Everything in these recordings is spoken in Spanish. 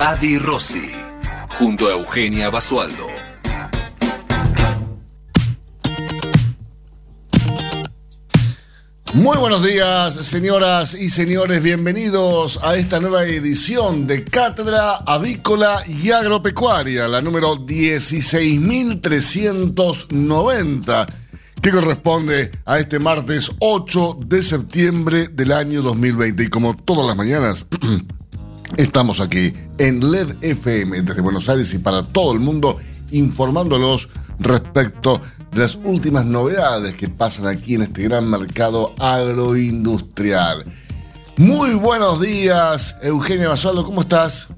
Adi Rossi, junto a Eugenia Basualdo. Muy buenos días, señoras y señores. Bienvenidos a esta nueva edición de Cátedra Avícola y Agropecuaria, la número 16.390, que corresponde a este martes 8 de septiembre del año 2020. Y como todas las mañanas, estamos aquí en LED FM desde Buenos Aires y para todo el mundo, informándolos respecto de las últimas novedades que pasan aquí en este gran mercado agroindustrial. Muy buenos días, Eugenia Basualdo, ¿cómo estás?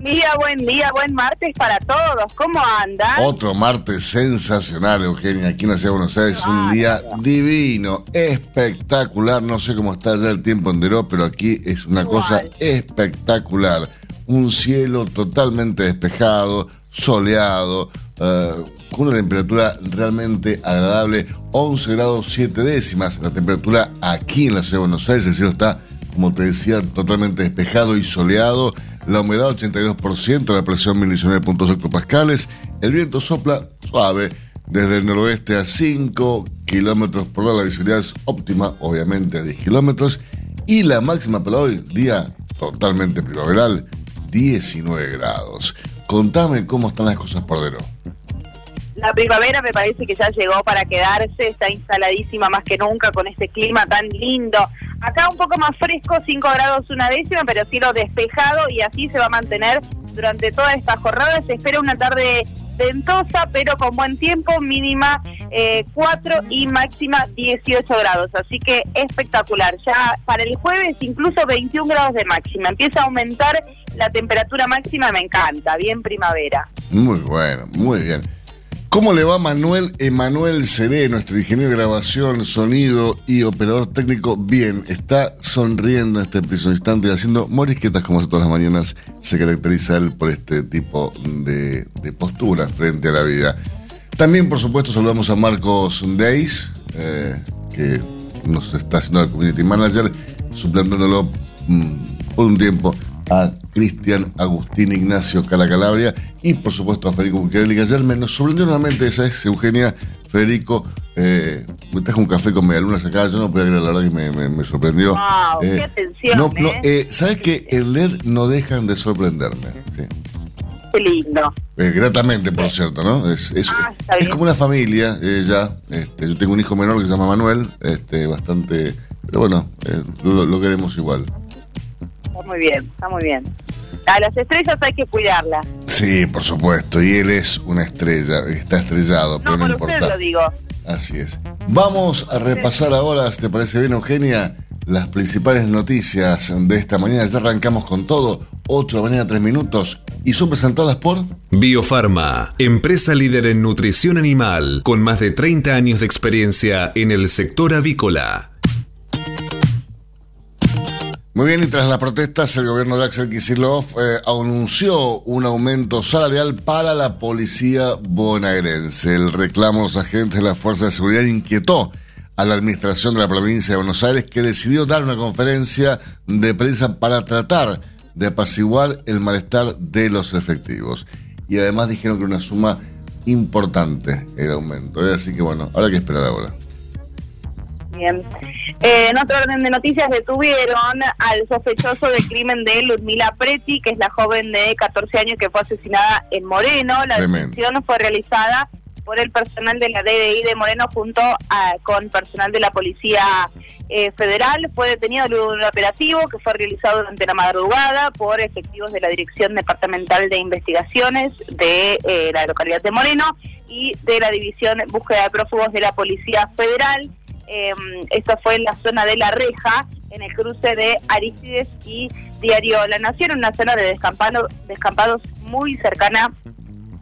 Día, buen día, buen martes para todos. ¿Cómo andan? Otro martes sensacional, Eugenia, aquí en la Ciudad de Buenos Aires. Un día divino, espectacular. No sé cómo está ya el tiempo en Deró, pero aquí es una cosa espectacular. Un cielo totalmente despejado, soleado, eh, con una temperatura realmente agradable, 11 grados 7 décimas. La temperatura aquí en la ciudad de Buenos Aires, el cielo está, como te decía, totalmente despejado y soleado. La humedad 82%, la presión 1019.8 hectopascales. El viento sopla suave desde el noroeste a 5 kilómetros por hora. La visibilidad es óptima, obviamente a 10 kilómetros. Y la máxima para hoy, día totalmente primaveral, 19 grados. Contame cómo están las cosas por dentro. La primavera me parece que ya llegó para quedarse, está instaladísima más que nunca con este clima tan lindo. Acá un poco más fresco, 5 grados una décima, pero cielo despejado y así se va a mantener durante toda esta jornada. Se espera una tarde ventosa, pero con buen tiempo, mínima 4 y máxima 18 grados. Así que espectacular. Ya para el jueves incluso 21 grados de máxima. Empieza a aumentar la temperatura máxima, me encanta. Bien primavera. Muy bueno, muy bien. ¿Cómo le va Manuel Emanuel Seré, nuestro ingeniero de grabación, sonido y operador técnico? Bien, está sonriendo en este preciso instante haciendo morisquetas como hace todas las mañanas. Se caracteriza él por este tipo de, de postura frente a la vida. También, por supuesto, saludamos a Marcos Deis, eh, que nos está haciendo el community manager, suplantándolo mm, por un tiempo a Cristian Agustín Ignacio Calacalabria y por supuesto a Federico Buccarelli, que ayer me nos sorprendió nuevamente esa es Eugenia Federico. Eh, me trajo un café con medialunas acá, yo no podía creer, la verdad que me, me, sorprendió. Wow, qué atención, no, no, ¿eh? eh, ¿Sabes que el LED no dejan de sorprenderme? Sí. Qué lindo. Eh, gratamente, por cierto, ¿no? Es, es, Ah, es como una familia, eh, ya. Este, yo tengo un hijo menor que se llama Manuel, este, bastante. Pero bueno, eh, lo, lo queremos igual. Muy bien, está muy bien. A las estrellas hay que cuidarlas. Sí, por supuesto, y él es una estrella, está estrellado, pero No, no, por usted importa. lo digo. Así es. Vamos a repasar ahora, si te parece bien, Eugenia, las principales noticias de esta mañana. Ya arrancamos con todo, 8 de la mañana, 3 minutos, y son presentadas por. Biofarma, empresa líder en nutrición animal, con más de 30 años de experiencia en el sector avícola. Muy bien, y tras las protestas, el gobierno de Axel Kicillof eh, anunció un aumento salarial para la policía bonaerense. El reclamo de los agentes de la Fuerza de Seguridad inquietó a la administración de la provincia de Buenos Aires, que decidió dar una conferencia de prensa para tratar de apaciguar el malestar de los efectivos. Y además dijeron que era una suma importante el aumento. ¿eh? Así que bueno, habrá que esperar ahora. Bien. Eh, en otro orden de noticias, detuvieron al sospechoso del crimen de Ludmila Preti, que es la joven de 14 años que fue asesinada en Moreno. La detención fue realizada por el personal de la DDI de Moreno junto a- con personal de la Policía eh, Federal. Fue detenido en un operativo que fue realizado durante la madrugada por efectivos de la Dirección Departamental de Investigaciones de eh, la localidad de Moreno y de la División Búsqueda de Prófugos de la Policía Federal. Eh, esto fue en la zona de La Reja, en el cruce de Aristides y diario La Nación, una zona de descampado, descampados muy cercana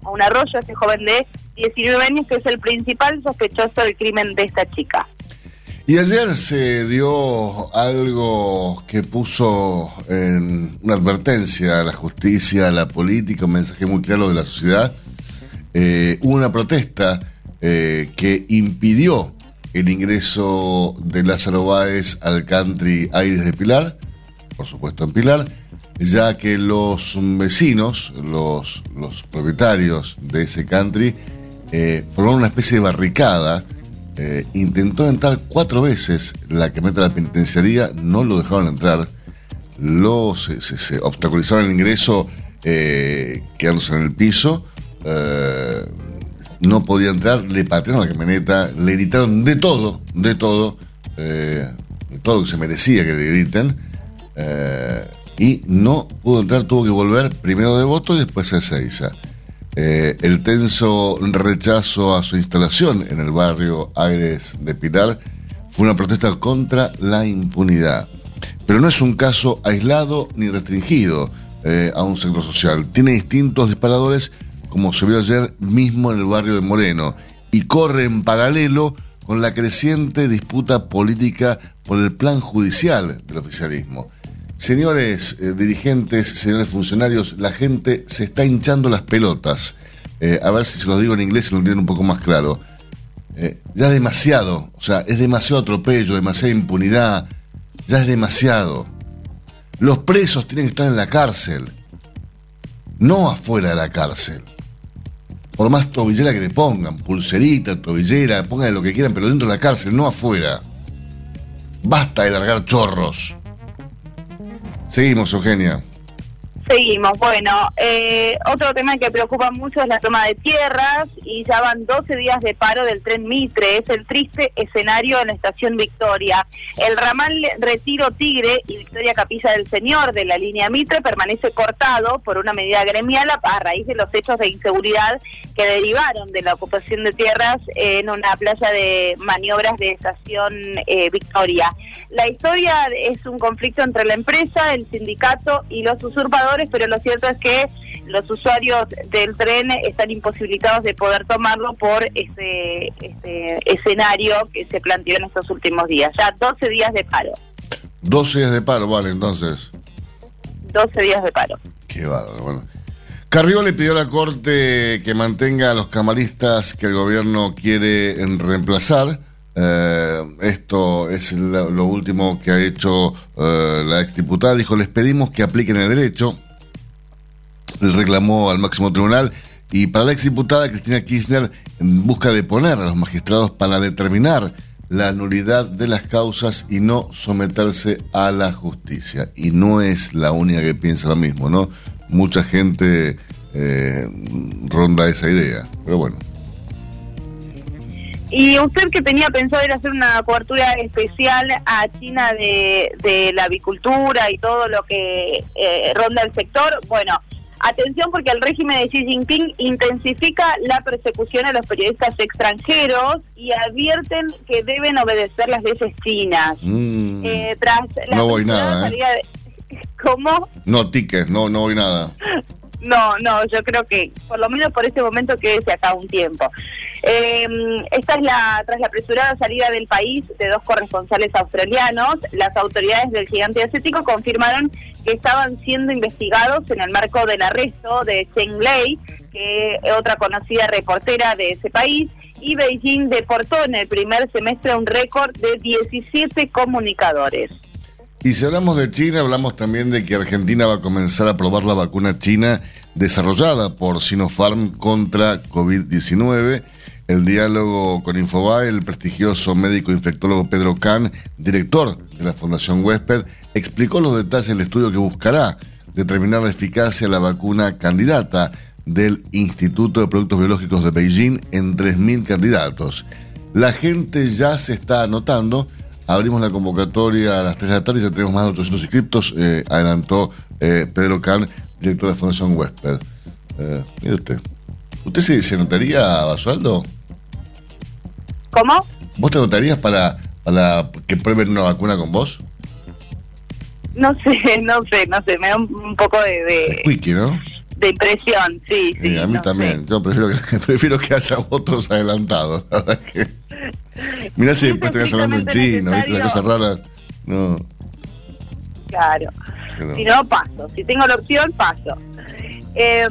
a un arroyo, este joven de 19 años que es el principal sospechoso del crimen de esta chica. Y ayer se dio algo que puso en una advertencia a la justicia, a la política, un mensaje muy claro de la sociedad. Eh, hubo una protesta eh, que impidió el ingreso de Lázaro Báez al country Aires de Pilar, por supuesto en Pilar, ya que los vecinos, los, propietarios de ese country, eh, formaron una especie de barricada eh, intentó entrar cuatro veces la que mete la penitenciaría, no lo dejaron entrar, lo, se, se, obstaculizaron el ingreso eh, quedándose en el piso, eh, no podía entrar, le patearon la camioneta, le gritaron de todo, de todo, de todo lo que se merecía que le griten, y no pudo entrar, tuvo que volver primero de voto y después a Ezeiza. Eh, el tenso rechazo a su instalación en el barrio Aires de Pilar fue una protesta contra la impunidad. Pero no es un caso aislado ni restringido eh, a un sector social. Tiene distintos disparadores, como se vio ayer mismo en el barrio de Moreno, y corre en paralelo con la creciente disputa política por el plan judicial del oficialismo. Señores eh, dirigentes, señores funcionarios, la gente se está hinchando las pelotas. Eh, a ver si se lo digo en inglés y lo entienden un poco más claro. Eh, ya es demasiado, o sea, es demasiado atropello, demasiada impunidad, ya es demasiado. Los presos tienen que estar en la cárcel, no afuera de la cárcel. Por más tobillera que le pongan, pulserita, tobillera, pongan lo que quieran, pero dentro de la cárcel, no afuera. Basta de largar chorros. Seguimos, Eugenia. Seguimos. Bueno, eh, otro tema que preocupa mucho es la toma de tierras y ya van 12 días de paro del tren Mitre. Es el triste escenario en la estación Victoria. El ramal Retiro Tigre y Victoria Capilla del Señor de la línea Mitre permanece cortado por una medida gremial a raíz de los hechos de inseguridad que derivaron de la ocupación de tierras en una playa de maniobras de estación eh, Victoria. La historia es un conflicto entre la empresa, el sindicato y los usurpadores pero lo cierto es que los usuarios del tren están imposibilitados de poder tomarlo por ese, escenario que se planteó en estos últimos días. Ya 12 días de paro. 12 días de paro, vale, entonces. 12 días de paro. Qué bárbaro, bueno. Carrió le pidió a la Corte que mantenga a los camaristas que el gobierno quiere reemplazar. Eh, esto es lo, último que ha hecho eh, la exdiputada. Dijo, les pedimos que apliquen el derecho reclamó al máximo tribunal y para la exdiputada Cristina Kirchner busca de poner a los magistrados para determinar la nulidad de las causas y no someterse a la justicia. Y no es la única que piensa lo mismo, ¿no? Mucha gente eh, ronda esa idea, pero bueno. Y usted que tenía pensado ir a hacer una cobertura especial a China de, de la avicultura y todo lo que eh, ronda el sector, bueno, Atención porque el régimen de Xi Jinping intensifica la persecución a los periodistas extranjeros y advierten que deben obedecer las leyes chinas. Mm. Eh, tras no voy nada. ¿eh? ¿Cómo? No, tickets, no, no voy nada. No, no, yo creo que por lo menos por este momento quédese acá un tiempo. Eh, esta es la tras la apresurada salida del país de dos corresponsales australianos, las autoridades del gigante asiático confirmaron que estaban siendo investigados en el marco del arresto de Cheng Lei, que es otra conocida reportera de ese país, y Beijing deportó en el primer semestre un récord de 17 comunicadores. Y si hablamos de China, hablamos también de que Argentina va a comenzar a probar la vacuna china desarrollada por Sinopharm contra COVID-19. El diálogo con Infobae, el prestigioso médico infectólogo Pedro Kahn, director de la Fundación Huésped, explicó los detalles del estudio que buscará determinar la eficacia de la vacuna candidata del Instituto de Productos Biológicos de Beijing en 3.000 candidatos. La gente ya se está anotando Abrimos la convocatoria a las 3 de la tarde y ya tenemos más de 800 inscriptos, eh, adelantó eh, Pedro Can, director de la Fundación Huésped. Eh, mire usted. ¿Usted se, anotaría, Basualdo? ¿Cómo? ¿Vos te anotarías para, para que prueben una vacuna con vos? no sé, no sé, no sé, me da un, poco de... de ¿no? De impresión, sí, sí. a mí también, yo prefiero que, prefiero que haya otros adelantados, la verdad que... Mirá si después vas hablando en chino, ¿viste? Las cosas raras. No. Claro. Si no, paso. Si tengo la opción, paso. Eh,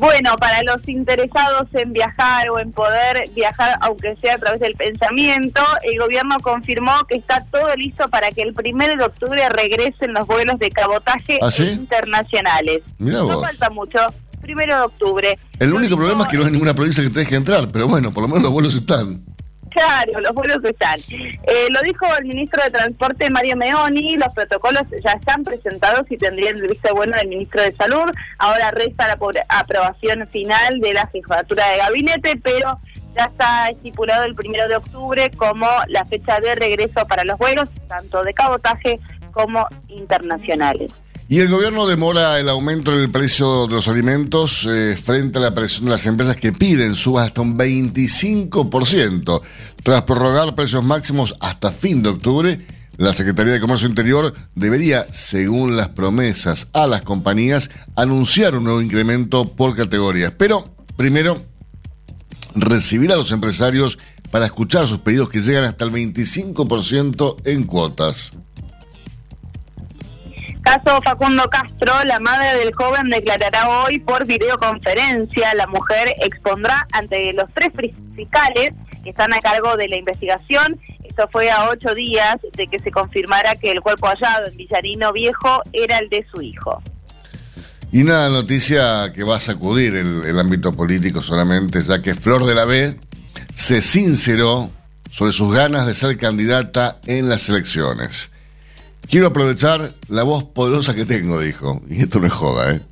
bueno, para los interesados en viajar o en poder viajar, aunque sea a través del pensamiento, el gobierno confirmó que está todo listo para que el primero de octubre regresen los vuelos de cabotaje ¿Ah, internacionales. no falta mucho. Primero de octubre. El único problema es que no hay ninguna provincia que te deje entrar, pero bueno, por lo menos los vuelos están. Claro, los vuelos están. Eh, lo dijo el ministro de Transporte Mario Meoni, los protocolos ya están presentados y tendrían el visto bueno del ministro de Salud. Ahora resta la aprobación final de la jefatura de gabinete, pero ya está estipulado el primero de octubre como la fecha de regreso para los vuelos, tanto de cabotaje como internacionales. Y el gobierno demora el aumento del precio de los alimentos eh, frente a la presión de las empresas que piden subas hasta un 25%. Tras prorrogar precios máximos hasta fin de octubre, la Secretaría de Comercio Interior debería, según las promesas a las compañías, anunciar un nuevo incremento por categorías. Pero, primero, recibir a los empresarios para escuchar sus pedidos que llegan hasta el 25% en cuotas. Caso Facundo Castro, la madre del joven declarará hoy por videoconferencia. La mujer expondrá ante los tres fiscales que están a cargo de la investigación. Esto fue a ocho días de que se confirmara que el cuerpo hallado en Villarino Viejo era el de su hijo. Y una noticia que va a sacudir el, el ámbito político solamente, ya que Flor de la B se sinceró sobre sus ganas de ser candidata en las elecciones. Quiero aprovechar la voz poderosa que tengo, dijo. Y esto no es joda, ¿eh?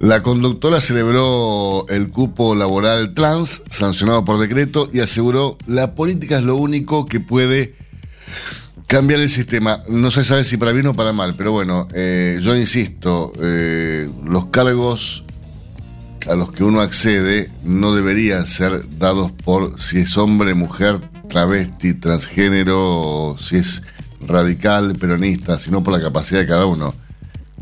La conductora celebró el cupo laboral trans, sancionado por decreto, y aseguró la política es lo único que puede cambiar el sistema. No se sabe si para bien o para mal, pero bueno, eh, yo insisto, eh, los cargos a los que uno accede no deberían ser dados por si es hombre, mujer, travesti, transgénero, si es radical, peronista, sino por la capacidad de cada uno.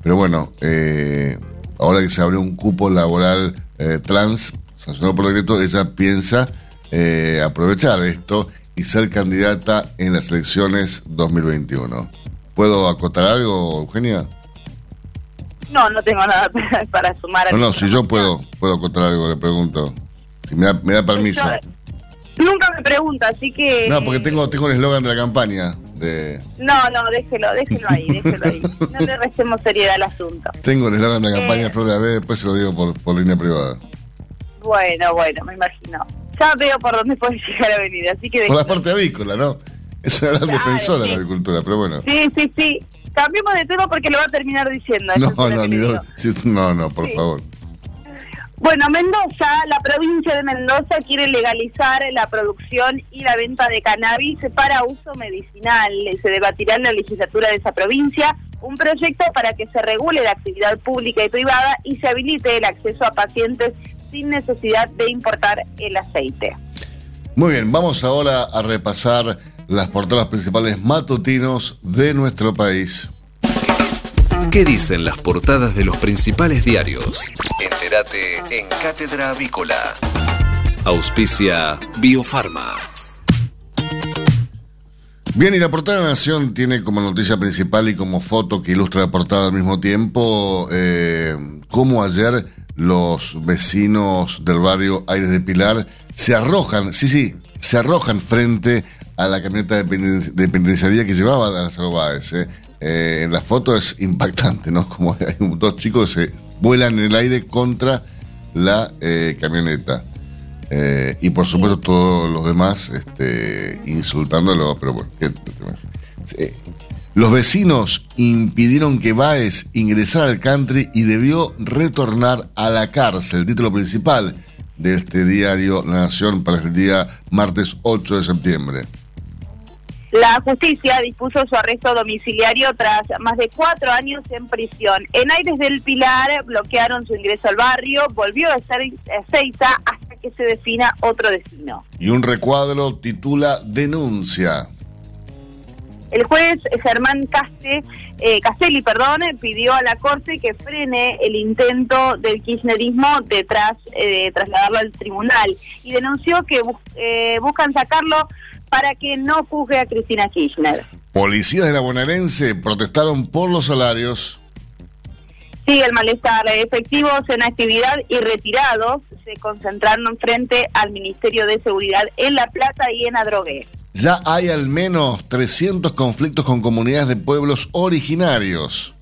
Pero bueno, eh, ahora que se abrió un cupo laboral eh, trans, sancionado por decreto, ella piensa eh, aprovechar esto y ser candidata en las elecciones 2021. ¿Puedo acotar algo, Eugenia? No, no tengo nada para, sumar. no, no, si yo puedo, puedo acotar algo, le pregunto. Si me da, me da permiso. nunca me pregunta, así que... No, porque tengo, tengo el eslogan de la campaña. No, no, déjelo, déjelo ahí, déjelo ahí. No le restemos seriedad al asunto. Tengo el eslogan de campaña eh, Flor de Ave, después se lo digo por, por línea privada. Bueno, bueno, me imagino. Ya veo por dónde puede llegar a venir, así que... Por la parte avícola, ¿no? Es una gran defensora de la agricultura, pero bueno. Sí, sí, sí. Cambiemos de tema porque lo va a terminar diciendo. No, no, ni no, no, por favor. Bueno, Mendoza, la provincia de Mendoza quiere legalizar la producción y la venta de cannabis para uso medicinal. Se debatirá en la legislatura de esa provincia un proyecto para que se regule la actividad pública y privada y se habilite el acceso a pacientes sin necesidad de importar el aceite. Muy bien, vamos ahora a repasar las portadas principales matutinos de nuestro país. ¿Qué dicen las portadas de los principales diarios? Entérate en Cátedra Avícola. Auspicia Biofarma. Bien, y la portada de la Nación tiene como noticia principal y como foto que ilustra la portada al mismo tiempo eh, cómo ayer los vecinos del barrio Aires de Pilar se arrojan, sí, sí, se arrojan frente a la camioneta de penitenciaría que llevaba a las Báez. Eh. Eh, la foto es impactante, ¿no? Como hay dos chicos que se vuelan en el aire contra la eh, camioneta. Eh, y por supuesto todos los demás este, insultándolo, pero bueno, los vecinos impidieron que Baez ingresara al country y debió retornar a la cárcel, el título principal de este diario La Nación para el día martes 8 de septiembre. La justicia dispuso su arresto domiciliario tras más de cuatro años en prisión. En Aires del Pilar bloquearon su ingreso al barrio, volvió a ser Ezeiza hasta que se defina otro destino. Y un recuadro titula Denuncia. El juez Germán Caste, eh, Castelli perdón, pidió a la Corte que frene el intento del kirchnerismo de eh, trasladarlo al tribunal y denunció que eh, buscan sacarlo para que no juzgue a Cristina Kirchner. Policías de la bonaerense protestaron por los salarios. Sigue el malestar. Efectivos en actividad y retirados se concentraron frente al Ministerio de Seguridad en La Plata y en Adrogué. Ya hay al menos 300 conflictos con comunidades de pueblos originarios.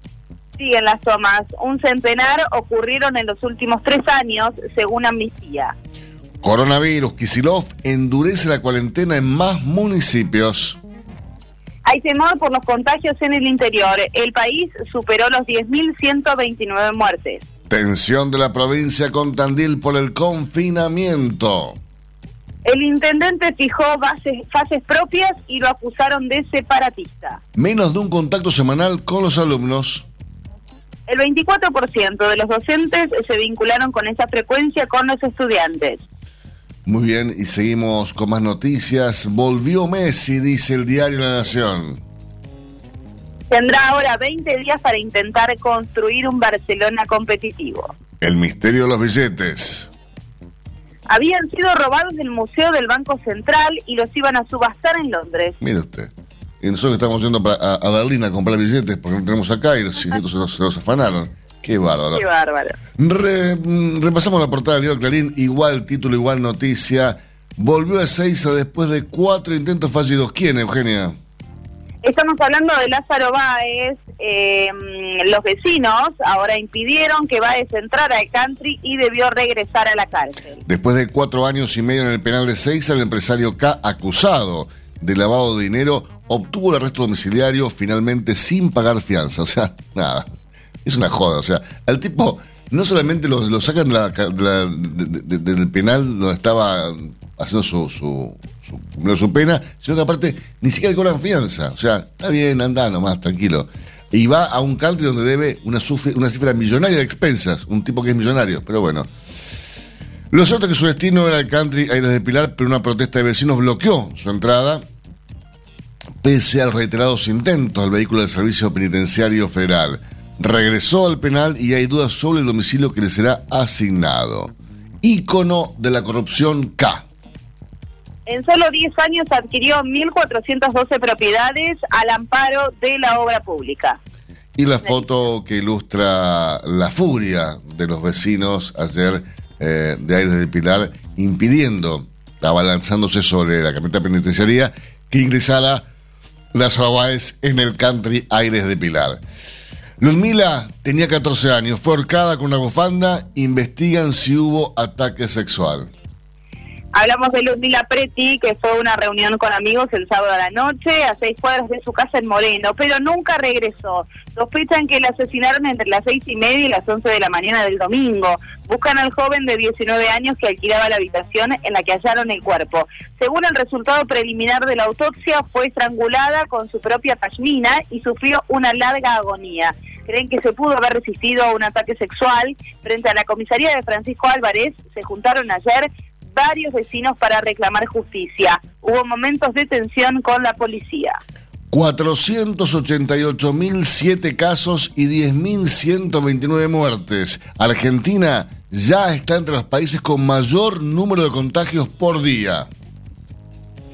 Siguen las tomas. Un centenar ocurrieron en los últimos tres años, según Amnistía. Coronavirus, Kisilov endurece la cuarentena en más municipios. Hay temor por los contagios en el interior. El país superó los 10.129 muertes. Tensión de la provincia con Tandil por el confinamiento. El intendente fijó fases propias y lo acusaron de separatista. Menos de un contacto semanal con los alumnos. El 24% de los docentes se vincularon con esa frecuencia con los estudiantes. Muy bien, y seguimos con más noticias. Volvió Messi, dice el diario La Nación. Tendrá ahora 20 días para intentar construir un Barcelona competitivo. El misterio de los billetes. Habían sido robados del Museo del Banco Central y los iban a subastar en Londres. Mire usted. Y nosotros estamos yendo a, Berlín a comprar billetes porque no tenemos acá y los billetes se los afanaron. Qué bárbaro. Qué bárbaro. Mm, repasamos la portada del diario Clarín, igual título, igual noticia. Volvió a Seiza después de cuatro intentos fallidos. ¿Quién, Eugenia? Estamos hablando de Lázaro Báez. Eh, los vecinos ahora impidieron que Báez entrara al country y debió regresar a la cárcel. Después de cuatro años y medio en el penal de Seiza, el empresario K, acusado de lavado de dinero, obtuvo el arresto domiciliario finalmente sin pagar fianza. O sea, nada, es una joda. O sea, al tipo no solamente lo, sacan del penal donde estaba haciendo su, su, pena, sino que aparte ni siquiera le cobran fianza. O sea, está bien, anda nomás, tranquilo. Y va a un country donde debe una, una cifra millonaria de expensas, un tipo que es millonario, pero bueno. Lo cierto es que su destino era el country Aires de Pilar, pero una protesta de vecinos bloqueó su entrada, pese a los reiterados intentos del vehículo del Servicio Penitenciario Federal regresó al penal y hay dudas sobre el domicilio que le será asignado. Ícono de la corrupción K. En solo 10 años adquirió 1.412 propiedades al amparo de la obra pública. Y la foto que ilustra la furia de los vecinos ayer eh, de Aires de Pilar impidiendo, abalanzándose sobre la camioneta penitenciaria, que ingresara las Báez en el country Aires de Pilar. Ludmila tenía 14 años, fue ahorcada con una bufanda, investigan si hubo ataque sexual. Hablamos de Ludmila Preti, que fue una reunión con amigos el sábado a la noche a seis cuadras de su casa en Moreno, pero nunca regresó. Sospechan que la asesinaron entre las seis y media y las once de la mañana del domingo. Buscan al joven de 19 años que alquilaba la habitación en la que hallaron el cuerpo. Según el resultado preliminar de la autopsia, fue estrangulada con su propia pashmina y sufrió una larga agonía creen que se pudo haber resistido a un ataque sexual. Frente a la comisaría de Francisco Álvarez se juntaron ayer varios vecinos para reclamar justicia. Hubo momentos de tensión con la policía. 488.007 casos y 10.129 muertes. Argentina ya está entre los países con mayor número de contagios por día.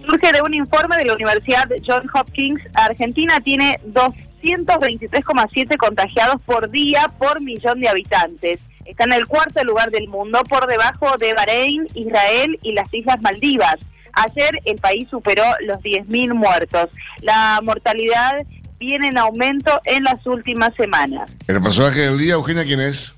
Surge de un informe de la Universidad Johns Hopkins. Argentina tiene 223,7 contagiados por día por millón de habitantes. Está en el cuarto lugar del mundo por debajo de Bahrein, Israel y las Islas Maldivas. Ayer el país superó los 10.000 muertos. La mortalidad viene en aumento en las últimas semanas. ¿El personaje del día, Eugenia, quién es?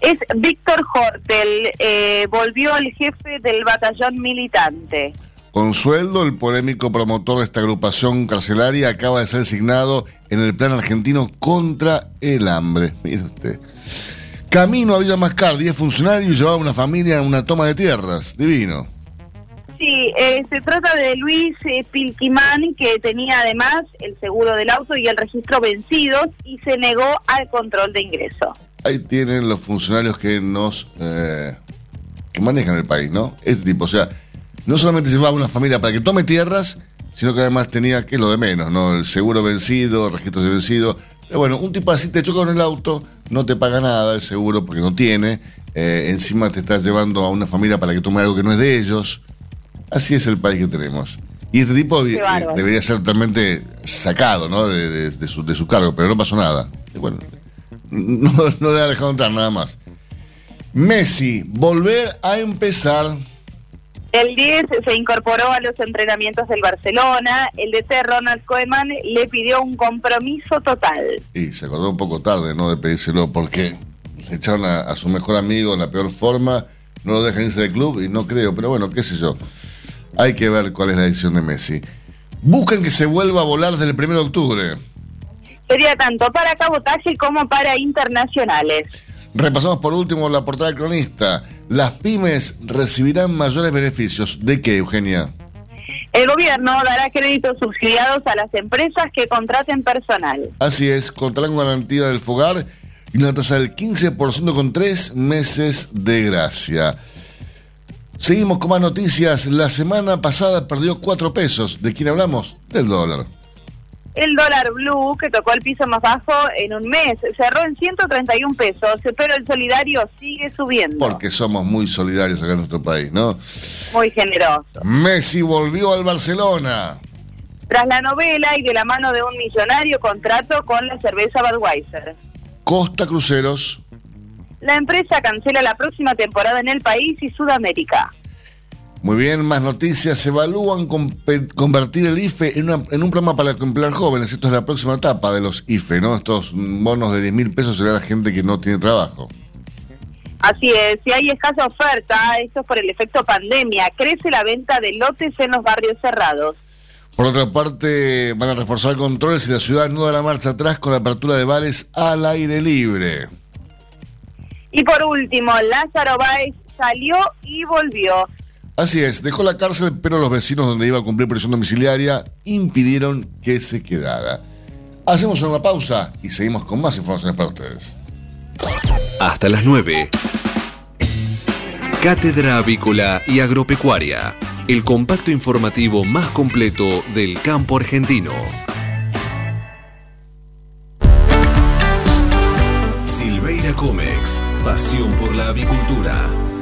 Es Víctor Hortel, eh, volvió el jefe del batallón militante. Con sueldo, el polémico promotor de esta agrupación carcelaria acaba de ser designado en el plan argentino contra el hambre. Mire usted. Camino a Villa Mascar, 10 funcionarios llevaba una familia a una toma de tierras. Divino. Sí, eh, se trata de Luis eh, Pilquimán, que tenía además el seguro del auto y el registro vencidos y se negó al control de ingreso. Ahí tienen los funcionarios que nos eh, que manejan el país, ¿no? Ese tipo, o sea, no solamente llevaba una familia para que tome tierras, sino que además tenía, que lo de menos, ¿no? El seguro vencido, registros de vencido. Pero bueno, un tipo así te choca con el auto, no te paga nada el seguro porque no tiene. eh, encima te estás llevando a una familia para que tome algo que no es de ellos. Así es el país que tenemos. Y este tipo eh, debería ser totalmente sacado ¿no? de, de- de su, de su cargo, pero no pasó nada. Y bueno, no, no le ha dejado entrar nada más. Messi, volver a empezar. El 10 se incorporó a los entrenamientos del Barcelona. El DT Ronald Koeman le pidió un compromiso total. Y se acordó un poco tarde, ¿no? De pedírselo porque echaron a, a su mejor amigo en la peor forma, no lo dejan irse del club y no creo, pero bueno, qué sé yo. Hay que ver cuál es la decisión de Messi. Buscan que se vuelva a volar desde el 1 de octubre. Sería tanto para cabotaje como para internacionales. Repasamos por último la portada del cronista. Las pymes recibirán mayores beneficios. ¿De qué, Eugenia? El gobierno dará créditos subsidiados a las empresas que contraten personal. Así es, contarán con garantía del fogar y una tasa del 15% con tres meses de gracia. Seguimos con más noticias. La semana pasada perdió cuatro pesos. ¿De quién hablamos? Del dólar. El dólar blue, que tocó el piso más bajo en un mes, cerró en 131 pesos, pero el solidario sigue subiendo. Porque somos muy solidarios acá en nuestro país, ¿no? Muy generoso. Messi volvió al Barcelona. Tras la novela y de la mano de un millonario contrato con la cerveza Budweiser. Costa Cruceros. La empresa cancela la próxima temporada en el país y Sudamérica. Muy bien, más noticias. Evalúan compe- convertir el IFE en, una- en un programa para emplear jóvenes. Esto es la próxima etapa de los IFE, ¿no? Estos bonos de 10 mil pesos se a la gente que no tiene trabajo. Así es, si hay escasa oferta, esto es por el efecto pandemia, crece la venta de lotes en los barrios cerrados. Por otra parte, van a reforzar controles y la ciudad no da la marcha atrás con la apertura de bares al aire libre. Y por último, Lázaro Báez salió y volvió. Así es, dejó la cárcel, pero los vecinos donde iba a cumplir prisión domiciliaria impidieron que se quedara. Hacemos una pausa y seguimos con más informaciones para ustedes. Hasta las 9. Cátedra Avícola y Agropecuaria. El compacto informativo más completo del campo argentino. Silveira Comex. Pasión por la avicultura.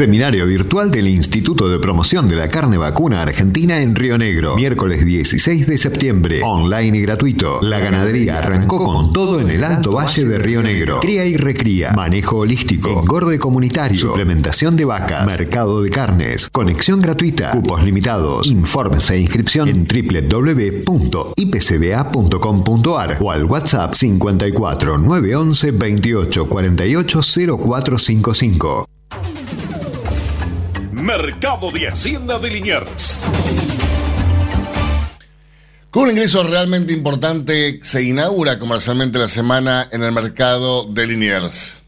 Seminario virtual del Instituto de Promoción de la Carne Vacuna Argentina en Río Negro. Miércoles 16 de septiembre. Online y gratuito. La ganadería arrancó con todo en el Alto Valle de Río Negro. Cría y recría. Manejo holístico. Engorde comunitario. Suplementación de vacas. Mercado de carnes. Conexión gratuita. Cupos limitados. Informes e inscripción en www.ipcba.com.ar o al WhatsApp 54 911 28 48 0455. Mercado de Hacienda de Liniers. Con un ingreso realmente importante, se inaugura comercialmente la semana en el mercado de Liniers.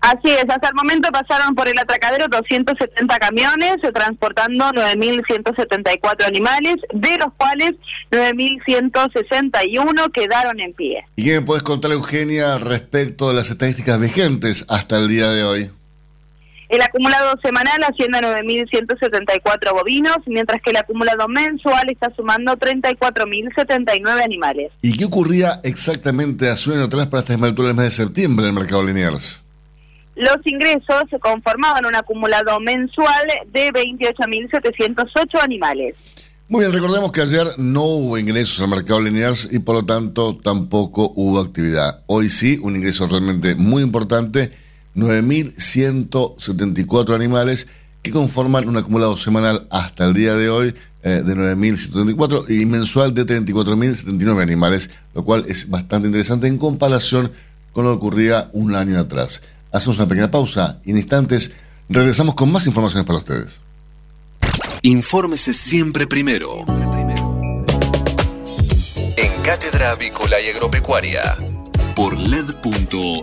Así es, hasta el momento pasaron por el atracadero 270 camiones transportando 9.174 animales, de los cuales 9.161 quedaron en pie. ¿Y qué me puedes contar, Eugenia, respecto de las estadísticas vigentes hasta el día de hoy? El acumulado semanal asciende a 9.174 bovinos, mientras que el acumulado mensual está sumando 34.079 animales. ¿Y qué ocurría exactamente hace un año atrás para esta altura del mes de septiembre en el mercado de Liniers? Los ingresos se conformaban un acumulado mensual de 28.708 animales. Muy bien, recordemos que ayer no hubo ingresos al mercado Liniers y por lo tanto tampoco hubo actividad. Hoy sí, un ingreso realmente muy importante, 9.174 animales que conforman un acumulado semanal hasta el día de hoy eh, de 9.174 y mensual de 34.079 animales, lo cual es bastante interesante en comparación con lo que ocurría un año atrás. Hacemos una pequeña pausa y en instantes regresamos con más informaciones para ustedes. Infórmese siempre primero. En Cátedra Avícola y Agropecuaria. Por LED.fm.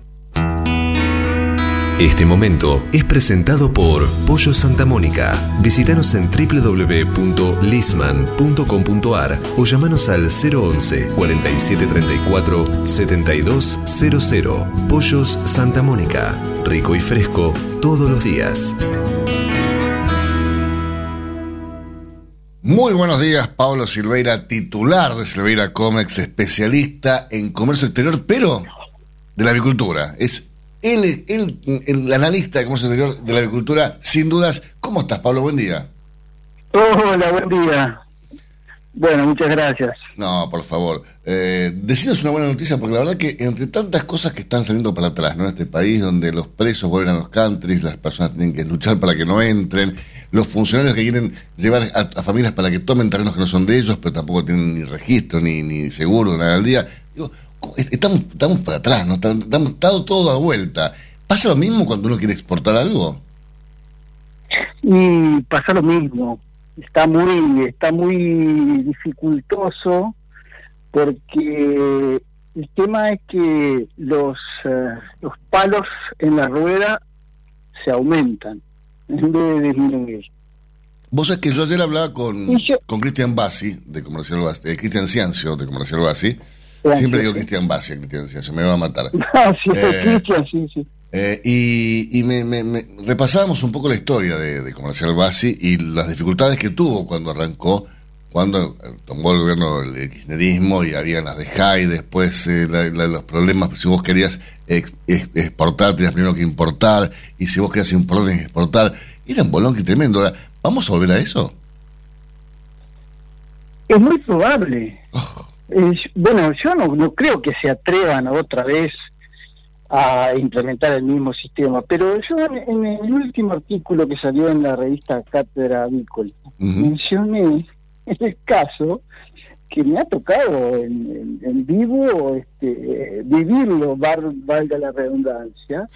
Este momento es presentado por Pollo Santa Mónica. Visítanos en www.lisman.com.ar o llamanos al 011 4734 7200. Pollos Santa Mónica. Rico y fresco todos los días. Muy buenos días, Pablo Silveira, titular de Silveira Comex, especialista en comercio exterior, pero de la agricultura. Es el, el, analista de comercio exterior de la agricultura, sin dudas. ¿Cómo estás, Pablo? Buen día. Hola, buen día. Bueno, muchas gracias. No, por favor. Eh, decinos una buena noticia, porque la verdad que entre tantas cosas que están saliendo para atrás, ¿no? Este país donde los presos vuelven a los countries, las personas tienen que luchar para que no entren, los funcionarios que quieren llevar a, familias para que tomen terrenos que no son de ellos, pero tampoco tienen ni registro, ni, ni seguro, nada al día. Digo, estamos, estamos para atrás, ¿no? Estamos, estado todo a vuelta. ¿Pasa lo mismo cuando uno quiere exportar algo? Y pasa lo mismo. Está muy, está muy dificultoso porque el tema es que los, eh, los palos en la rueda se aumentan de Vos sabés que yo ayer hablaba con, con Cristian Bassi, de Comercial Bassi, eh, Cristian Ciancio, de Comercial Bassi. Siempre digo Cristian Bassi, Cristian Ciancio, me va a matar. Eh, sí, sí. Eh, y, y me, me, repasábamos un poco la historia de, de Comercial Bassi y las dificultades que tuvo cuando arrancó, cuando tomó el gobierno el kirchnerismo y había las de JAI, después los problemas, si vos querías exportar, tenías primero que importar, y si vos querías importar, tenías que exportar. Era un bolón que tremendo. ¿Vamos a volver a eso? Es muy probable. Oh. Bueno, yo no, no creo que se atrevan otra vez a implementar el mismo sistema, pero yo en, el último artículo que salió en la revista Cátedra Avícola mencioné el caso que me ha tocado en, vivo este, vivirlo, valga la redundancia,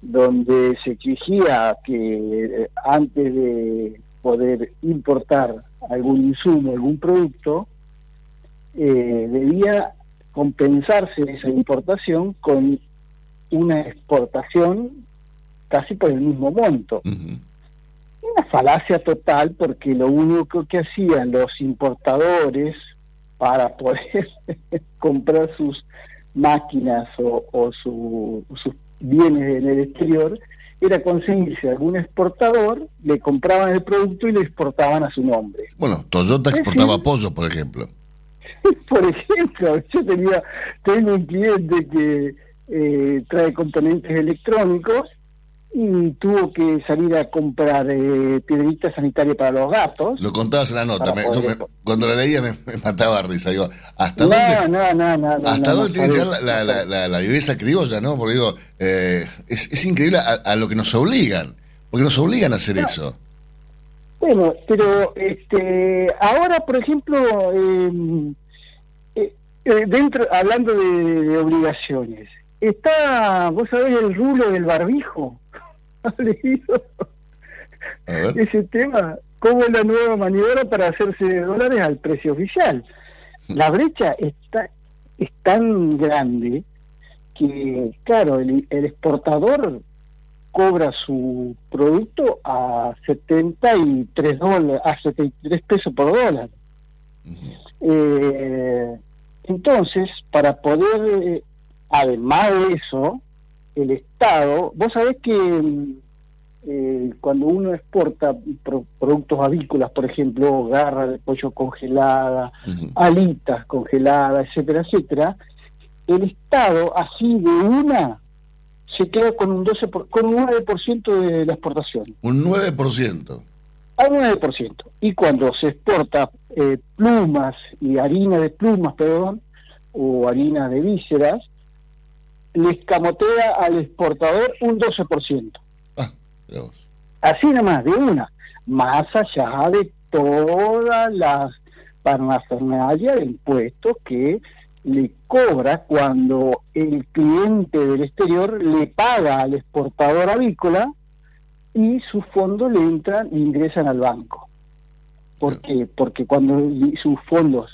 donde se exigía que eh, antes de poder importar algún insumo, algún producto, eh, debía compensarse esa importación con una exportación casi por el mismo monto. Una falacia total porque lo único que hacían los importadores para poder comprar sus máquinas o, sus bienes en el exterior era conseguirse algún exportador, le compraban el producto y lo exportaban a su nombre. Bueno, Toyota exportaba pollo, por ejemplo. por ejemplo, yo tenía, tengo un cliente que eh, trae componentes electrónicos y tuvo que salir a comprar eh, piedrita sanitaria para los gatos. Lo contabas en la nota, cuando la leía me, mataba risa. Digo, ¿hasta no, dónde, no, no, no, ¿hasta dónde tiene que llegar la, la, la, la, viveza criolla? ¿no? Porque digo, eh, es, es, increíble a, lo que nos obligan, porque nos obligan a hacer eso. Bueno, pero este, ahora, por ejemplo, em, eh, eh, dentro hablando de, de obligaciones, está, vos sabés, el rulo del barbijo leído ese tema? ¿Cómo es la nueva maniobra para hacerse de dólares al precio oficial? La brecha está es tan grande que, claro, el, exportador cobra su producto a 73 dólares, a 73 pesos por dólar. Eh, entonces, para poder, eh, además de eso, el Estado, vos sabés que mm, eh, cuando uno exporta pro- productos avícolas, por ejemplo, garra de pollo congelada, alitas congeladas, etcétera, etcétera, el Estado así de una se queda con un 12 por- con un 9% de la exportación. Un 9%. Al 9%. Y cuando se exporta eh, plumas y harina de plumas, perdón, o harina de vísceras, le escamotea al exportador un 12%. Mirá vos. Así nomás, de una. Más allá de todas las parafernalia de impuestos que le cobra cuando el cliente del exterior le paga al exportador avícola y sus fondos le entran e ingresan al banco. ¿Por qué? Porque cuando sus fondos,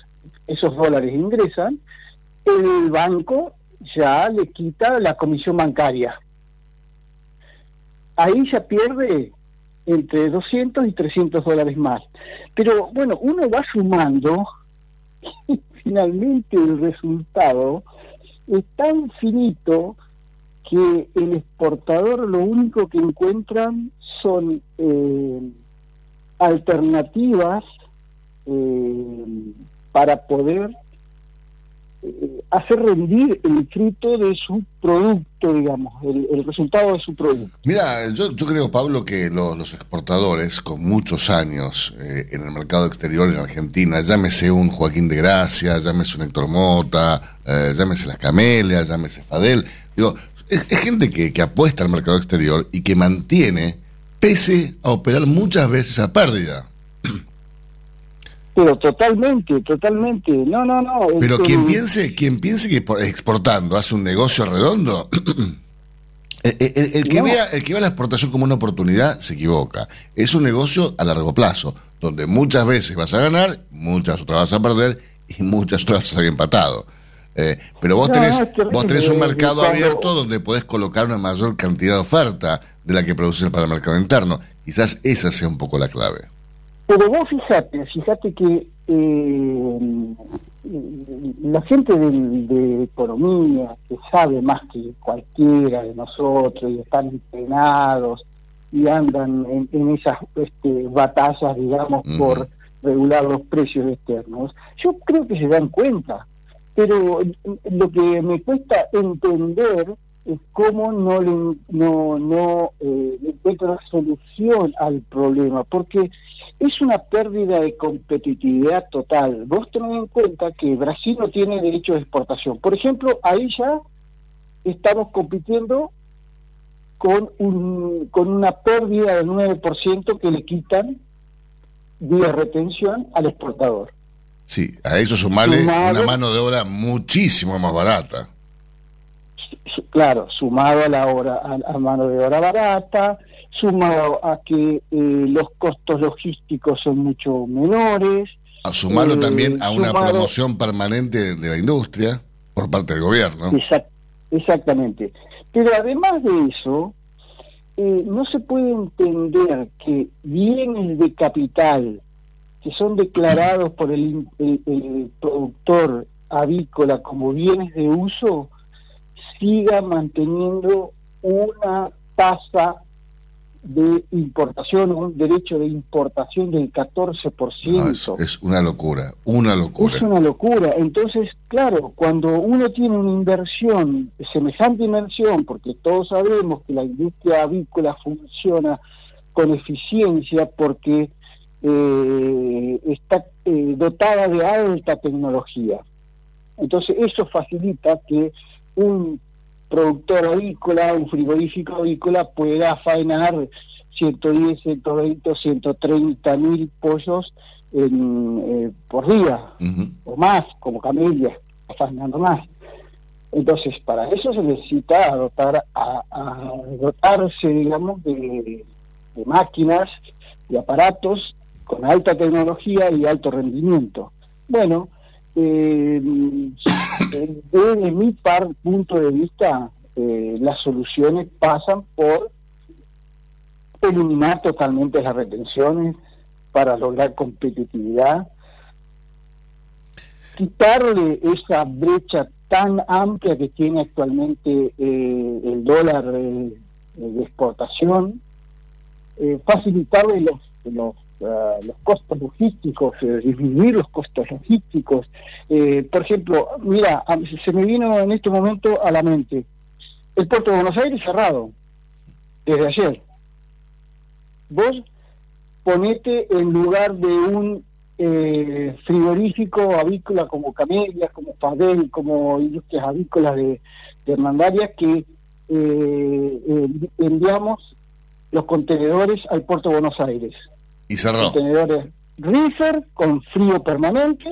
esos dólares ingresan, el banco ya le quita la comisión bancaria. Ahí ya pierde entre 200 y 300 dólares más. Pero bueno, uno va sumando y finalmente el resultado es tan finito que el exportador lo único que encuentran son eh, alternativas eh, para poder eh, hacer rendir el fruto de su producto, digamos, el, resultado de su producto. Mira, yo, creo, Pablo, que lo- los exportadores con muchos años en el mercado exterior en Argentina, llámese un Joaquín de Gracia, llámese un Héctor Mota, llámese las Camelias, llámese Fadel, digo, es, es gente que, que apuesta al mercado exterior y que mantiene, pese a operar muchas veces a pérdida. Pero totalmente, totalmente. No, no, no. Pero que- quien piense, quien piense que por- exportando hace un negocio redondo, el, el- el que No. vea, el que vea la exportación como una oportunidad se equivoca. Es un negocio a largo plazo, donde muchas veces vas a ganar, muchas otras vas a perder y muchas otras vas a salir empatado. Eh, pero vos tenés, no, vos tenés un mercado abierto donde podés colocar una mayor cantidad de oferta de la que produces para el mercado interno. Quizás esa sea un poco la clave. Pero vos fíjate, fíjate que eh, la gente de economía, que sabe más que cualquiera de nosotros, y están entrenados y andan en, en esas este, batallas, digamos, por regular los precios externos, yo creo que se dan cuenta. Pero lo que me cuesta entender es cómo no le no no eh, solución al problema porque es una pérdida de competitividad total. Vos tenés en cuenta que Brasil no tiene derecho de exportación. Por ejemplo, ahí ya estamos compitiendo con un con una pérdida del 9% que le quitan vía retención al exportador. Sí, a eso sumarle Sumado- una mano de obra muchísimo más barata. Su- claro, sumado a la hora a, a mano de obra barata, sumado a que eh, los costos logísticos son mucho menores. A sumarlo Eh, también a una sumado- promoción permanente de la industria por parte del gobierno. Exact- exactamente. Pero además de eso, eh, no se puede entender que bienes de capital que son declarados por el, in- el- el productor avícola como bienes de uso, siga manteniendo una tasa de importación, un derecho de importación del 14%. No, es, es una locura, una locura. Es una locura. Entonces, claro, cuando uno tiene una inversión, semejante inversión, porque todos sabemos que la industria avícola funciona con eficiencia porque eh, está eh, dotada de alta tecnología. Entonces, eso facilita que un productor avícola, un frigorífico avícola pueda faenar 110, 120 o 130 mil pollos en, eh, por día o más, como camelias, faenando más. Entonces, para eso se necesita dotar a, a dotarse, digamos, de, de máquinas y aparatos con alta tecnología y alto rendimiento. Bueno, eh, desde mi par, punto de vista, eh, las soluciones pasan por eliminar totalmente las retenciones para lograr competitividad, quitarle esa brecha tan amplia que tiene actualmente eh, el dólar eh, de exportación, facilitarle los, ah, los costos logísticos, eh, disminuir los costos logísticos. Eh, por ejemplo, mira, se me vino en este momento a la mente el puerto de Buenos Aires cerrado desde ayer. Vos ponete en lugar de un eh, frigorífico avícola como Camelias, como Fadel, como industrias avícolas de, de que eh, eh, enviamos los contenedores al puerto de Buenos Aires. Y cerró. Contenedores reefer con frío permanente,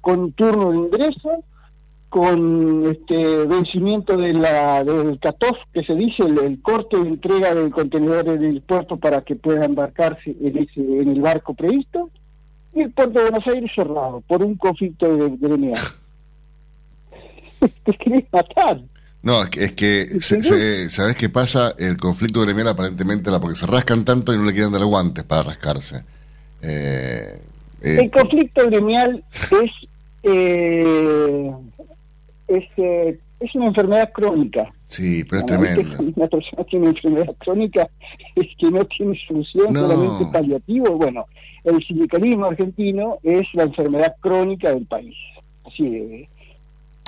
con turno de ingreso, con este vencimiento de la, del CATOF, que se dice, el, corte de entrega del contenedor en el puerto para que pueda embarcarse en el barco previsto, y el puerto de Buenos Aires cerrado por un conflicto de, gremial. Te querés matar. No, es que, es que se- se- ¿sabés qué pasa? El conflicto gremial aparentemente era porque se rascan tanto y no le quieren dar guantes para rascarse. Eh, eh, El conflicto gremial es eh, es, eh, es una enfermedad crónica. sí, pero es Una tremendo. Una persona tiene enfermedad crónica es que no tiene solución, No. solamente paliativo. Bueno, el sindicalismo argentino es la enfermedad crónica del país. Así de,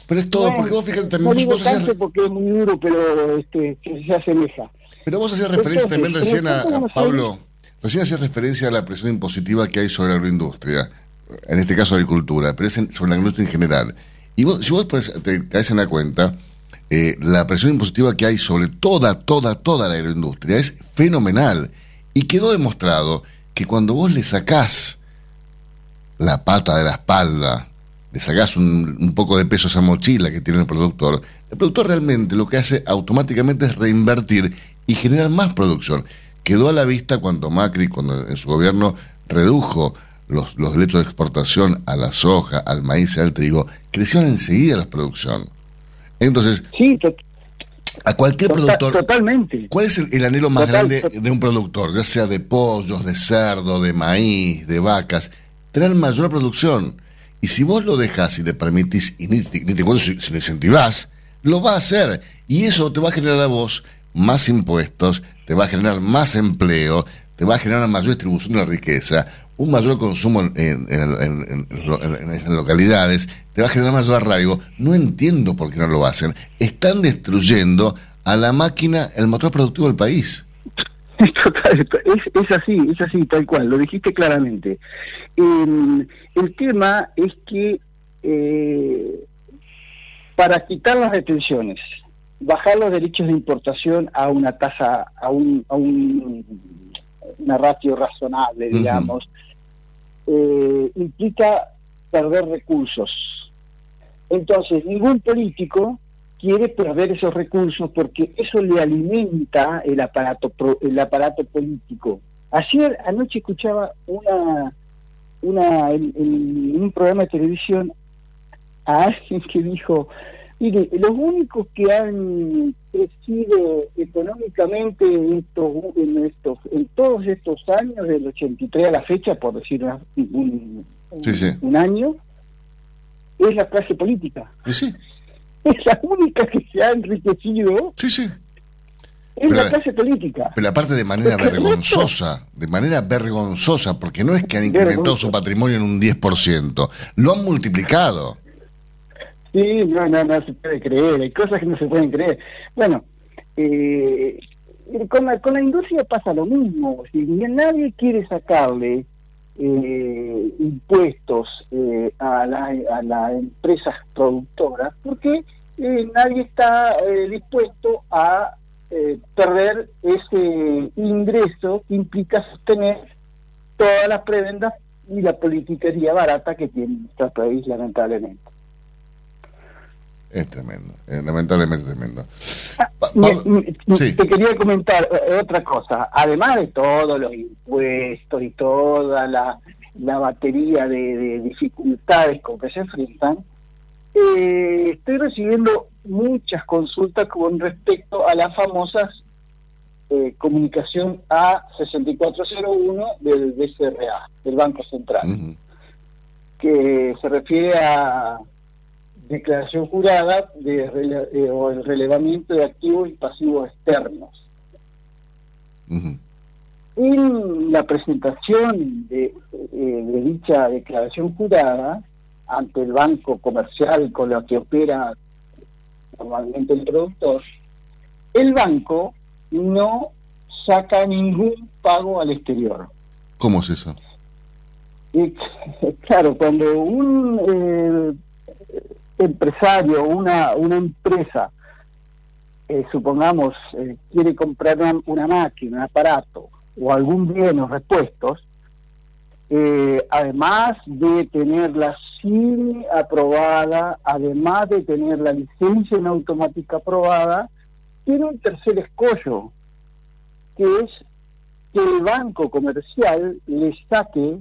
Pero es todo, porque vos fíjate no también, digo vos hacías, cáncer porque es muy duro, pero este, que se asemeja. pero vos hacías referencia Entonces, también recién a, ¿cómo a no Pablo, recién hacías referencia a la presión impositiva que hay sobre la agroindustria, en este caso agricultura, pero es en- sobre la agroindustria en general. Y vos, si vos pues, te caes en la cuenta, eh, la presión impositiva que hay sobre toda, toda, toda la agroindustria es fenomenal. Y quedó demostrado que cuando vos le sacás la pata de la espalda, le sacás un, un poco de peso a esa mochila que tiene el productor, el productor realmente lo que hace automáticamente es reinvertir y generar más producción. Quedó a la vista cuando Macri, cuando en su gobierno redujo los, los derechos de exportación a la soja, al maíz y al trigo, crecieron enseguida la producción. Entonces, Sí, a cualquier tota- productor, totalmente. ¿Cuál es el, el anhelo más Total, grande de un productor? Ya sea de pollos, de cerdo, de maíz, de vacas. Tener mayor producción. Y si vos lo dejás y le permitís, y ni, te cuento si, lo incentivás, lo va a hacer. Y eso te va a generar a vos más impuestos, te va a generar más empleo, te va a generar una mayor distribución de la riqueza, un mayor consumo en, en- esas localidades, te va a generar mayor arraigo. No entiendo por qué no lo hacen. Están destruyendo a la máquina, el motor productivo del país. Es, es así, es así, tal cual, lo dijiste claramente. El, el tema es que eh, para quitar las retenciones, bajar los derechos de importación a una tasa, a un, a un una ratio razonable, digamos, eh, implica perder recursos. Entonces, ningún político quiere perder esos recursos porque eso le alimenta el aparato pro- el aparato político. Ayer anoche escuchaba una una en, en un programa de televisión a alguien que dijo, mire, los únicos que han crecido económicamente en estos en estos en todos estos años del 83 a la fecha, por decir una- un, un- Sí, sí. un año, es la clase política. Sí, Es la única que se ha enriquecido, sí, sí. Es Pero- la clase política. Pero aparte de manera vergonzosa, de manera vergonzosa, porque no es que han incrementado su patrimonio en un 10%, lo han multiplicado. Sí, no, no, no se puede creer, hay cosas que no se pueden creer. Bueno, eh, con, la, con la industria pasa lo mismo, si nadie quiere sacarle eh, impuestos eh, a, la, a las empresas productoras, porque eh, nadie está eh, dispuesto a eh, perder ese ingreso que implica sostener todas las prebendas y la politiquería barata que tiene nuestro país, lamentablemente. Es tremendo, es lamentablemente tremendo. Ah, Pa- me- pa- me- sí. Te quería comentar eh, otra cosa. Además de todos los impuestos y toda la, la batería de, de dificultades con que se enfrentan, eh, estoy recibiendo muchas consultas con respecto a las famosas eh, comunicación A6401 del BCRA, del Banco Central que se refiere a declaración jurada de rele- eh, o el relevamiento de activos y pasivos externos. Ujú. En la presentación de, eh, de dicha declaración jurada ante el banco comercial con la que opera normalmente el productor, el banco no saca ningún pago al exterior. ¿Cómo es eso? Y, claro, cuando un eh, empresario, una, una empresa, eh, supongamos, eh, quiere comprar una, una máquina, un aparato o algún bien o repuestos, eh, además de tener la CINE aprobada, además de tener la licencia en automática aprobada, tiene un tercer escollo, que es que el banco comercial le saque,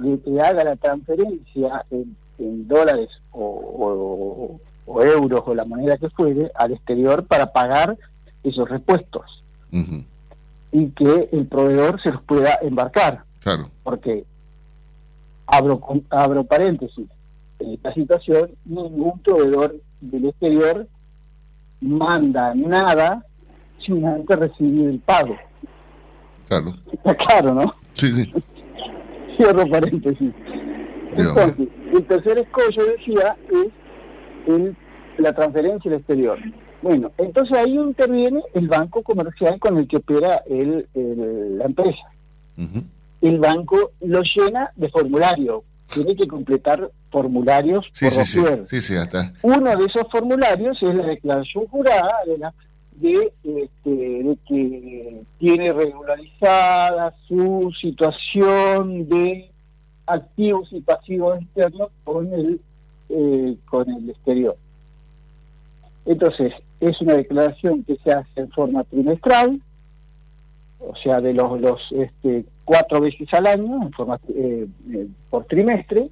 le, le haga la transferencia en, en dólares o, o- o euros o la moneda que fuere al exterior para pagar esos repuestos. Y que el proveedor se los pueda embarcar. Claro. porque abro abro paréntesis en esta situación ningún proveedor del exterior manda nada sin antes recibir el pago Claro. está claro no Sí, sí. cierro paréntesis Dígame. entonces el tercer escollo decía es el, la transferencia al exterior bueno entonces ahí interviene el banco comercial con el que opera el, el- la empresa el banco lo llena de formulario. Tiene que completar formularios Sí, por sí, sí. Sí, sí, hasta. Uno de esos formularios es la declaración jurada de, la- de, este, de que tiene regularizada su situación de activos y pasivos externos con el eh, con el exterior. Entonces, es una declaración que se hace en forma trimestral, o sea, de los, los este, cuatro veces al año, en forma, eh, eh, por trimestre,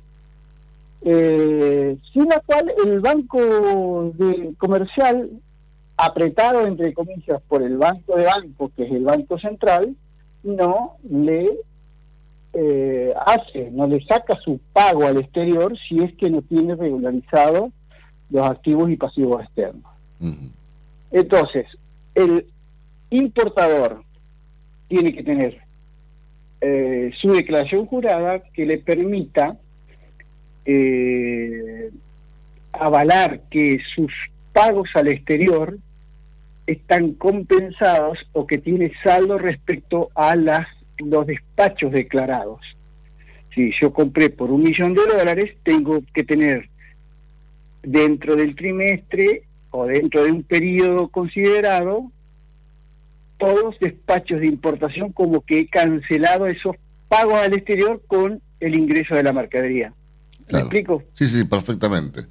eh, sin la cual el banco de comercial, apretado entre comillas por el banco de bancos, que es el Banco Central, no le eh, hace, no le saca su pago al exterior si es que no tiene regularizado los activos y pasivos externos. Entonces, el importador tiene que tener eh, su declaración jurada que le permita eh, avalar que sus pagos al exterior están compensados o que tiene saldo respecto a las, los despachos declarados. Si yo compré por un millón de dólares, tengo que tener dentro del trimestre o dentro de un periodo considerado todos despachos de importación como que he cancelado esos pagos al exterior con el ingreso de la mercadería. ¿Me Claro. explico? Sí, sí, perfectamente.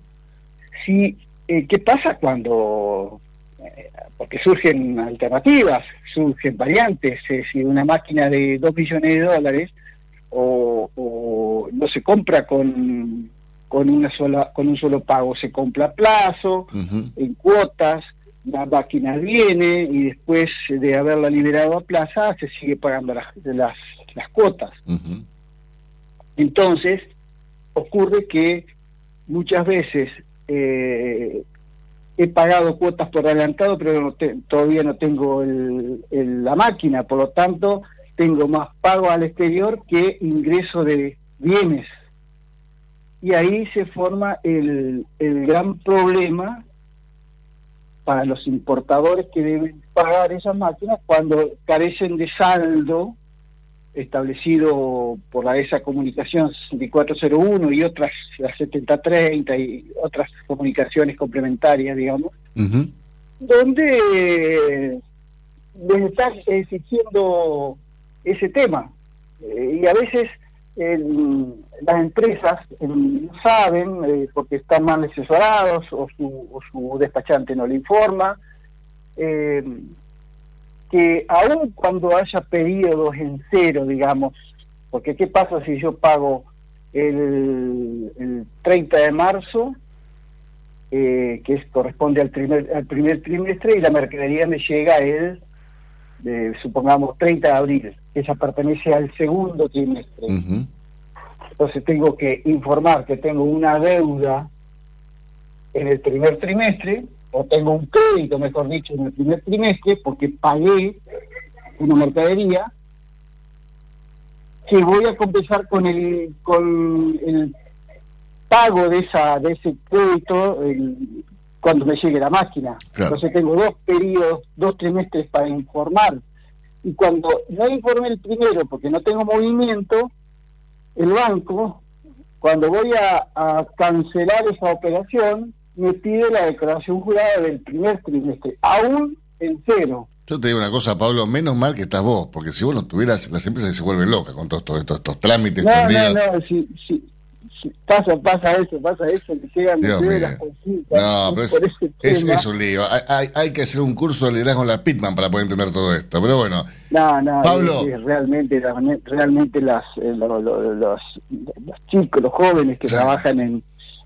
Si, eh, ¿Qué pasa cuando.? eh, porque surgen alternativas, surgen variantes. eh, si una máquina de 2 millones de dólares o, o no se compra con, con, una sola, con un solo pago, se compra a plazo, en cuotas, la máquina viene y después de haberla liberado a plaza se sigue pagando las, las, las cuotas. Entonces, ocurre que muchas veces eh, he pagado cuotas por adelantado, pero no te- todavía no tengo el- el- la máquina, por lo tanto, tengo más pago al exterior que ingreso de bienes. Y ahí se forma el, el gran problema para los importadores que deben pagar esas máquinas cuando carecen de saldo establecido por la ESA Comunicación 6401 y otras, la 7030 y otras comunicaciones complementarias, digamos, Ujú. donde eh, les está exigiendo ese tema. Eh, y a veces el- las empresas eh, no saben eh, porque están mal asesorados o su, o su despachante no le informa. eh, que aun cuando haya periodos en cero, digamos, porque ¿qué pasa si yo pago el, el 30 de marzo, eh, que es- corresponde al primer, al primer trimestre, y la mercadería me llega el, eh, supongamos, 30 de abril, que esa pertenece al segundo trimestre? Entonces tengo que informar que tengo una deuda en el primer trimestre, o tengo un crédito, mejor dicho, en el primer trimestre, porque pagué una mercadería, que voy a compensar con el con el pago de esa de ese crédito el- cuando me llegue la máquina. Claro. Entonces tengo dos periodos, dos trimestres para informar. Y cuando no informé el primero porque no tengo movimiento, el banco, cuando voy a, a cancelar esa operación, me pide la declaración jurada del primer trimestre, aún en cero. Yo te digo una cosa, Pablo, menos mal que estás vos, porque si vos no tuvieras, las empresas se vuelven locas con todos, todos estos, estos trámites No, no, no, sí, sí, pasa, pasa eso, pasa eso, que llegan mío. las consultas No, pero es, es, un lío. Hay, hay- hay que hacer un curso de liderazgo en la Pitman para poder entender todo esto. Pero bueno, No, no, Pablo. es- realmente, realmente las, eh, lo- lo- los, los chicos, los jóvenes que trabajan en,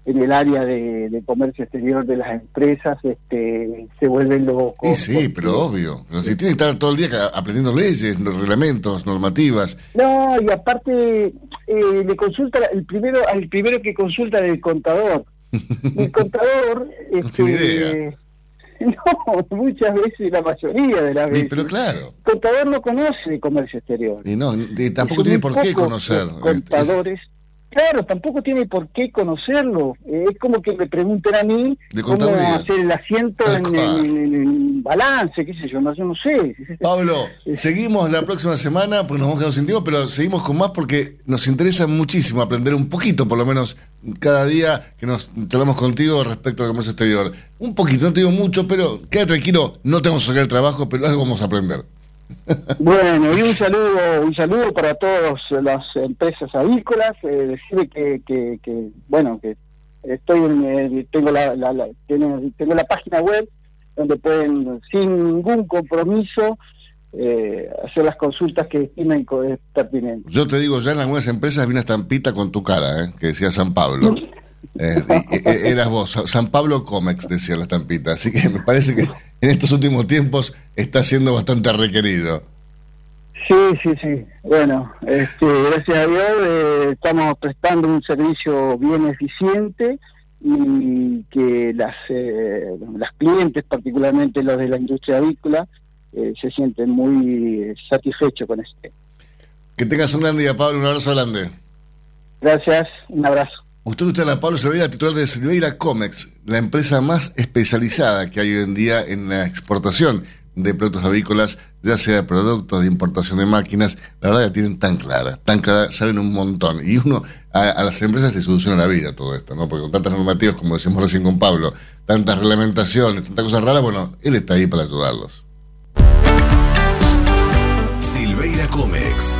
en el área de, de comercio exterior de las empresas, este, se vuelven locos. sí, porque- pero obvio. Pero si tiene que estar todo el día aprendiendo leyes, reglamentos, normativas. No, y aparte eh, le consulta el primero, al primero que consulta el contador. El contador, No tiene este, no, muchas veces la mayoría de las veces. pero claro. El contador no conoce el comercio exterior. Y no, y tampoco tiene por qué conocer. Este, es- Contadores. Claro, tampoco tiene por qué conocerlo. Eh, es como que me pregunten a mí De cómo hacer el asiento en, en- en- en balance, qué sé yo, no, yo no sé. Pablo, seguimos la próxima semana porque nos vamos quedando sin tiempo, pero seguimos con más porque nos interesa muchísimo aprender un poquito, por lo menos cada día que nos charlamos contigo respecto al comercio exterior. Un poquito, no te digo mucho, pero queda tranquilo, no tenemos que sacar el trabajo, pero algo vamos a aprender. Bueno, y un saludo, un saludo para todas las empresas avícolas. Eh, decirle que, que, que, bueno, que estoy en, eh, tengo la, la- la- tengo, tengo la página web donde pueden sin ningún compromiso eh, hacer las consultas que estimen pertinentes. Yo te digo, ya en algunas empresas vi una estampita con tu cara, ¿eh? que decía San Pablo. Eh, y- eras vos, San Pablo Comex decía la estampita, así que me parece que en estos últimos tiempos está siendo bastante requerido. Sí, sí, sí. Bueno, este, gracias a Dios eh, estamos prestando un servicio bien eficiente y que las, eh, las clientes, particularmente los de la industria avícola, eh, se sienten muy satisfechos con este. Que tengas un gran día, Pablo, un abrazo grande. Gracias, un abrazo. Usted usted a Pablo Silveira, titular de Silveira Comex, la empresa más especializada que hay hoy en día en la exportación de productos avícolas, ya sea de productos de importación de máquinas, la verdad que tienen tan clara, tan clara, saben un montón. Y uno, a, a las empresas les soluciona la vida todo esto, ¿no? Porque con tantas normativas, como decimos recién con Pablo, tantas reglamentaciones, tantas cosas raras, bueno, él está ahí para ayudarlos. Silveira Comex.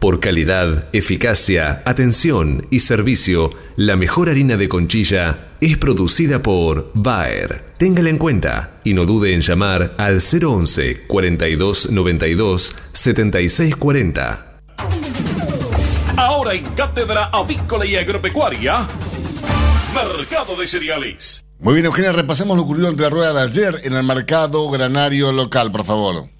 Por calidad, eficacia, atención y servicio, la mejor harina de conchilla es producida por Bayer. Téngala en cuenta y no dude en llamar al 011 42 92 76 40. Ahora en Cátedra Avícola y Agropecuaria, Mercado de Cereales. Muy bien, Eugenia, repasemos lo ocurrido entre la rueda de ayer en el mercado granario local, por favor.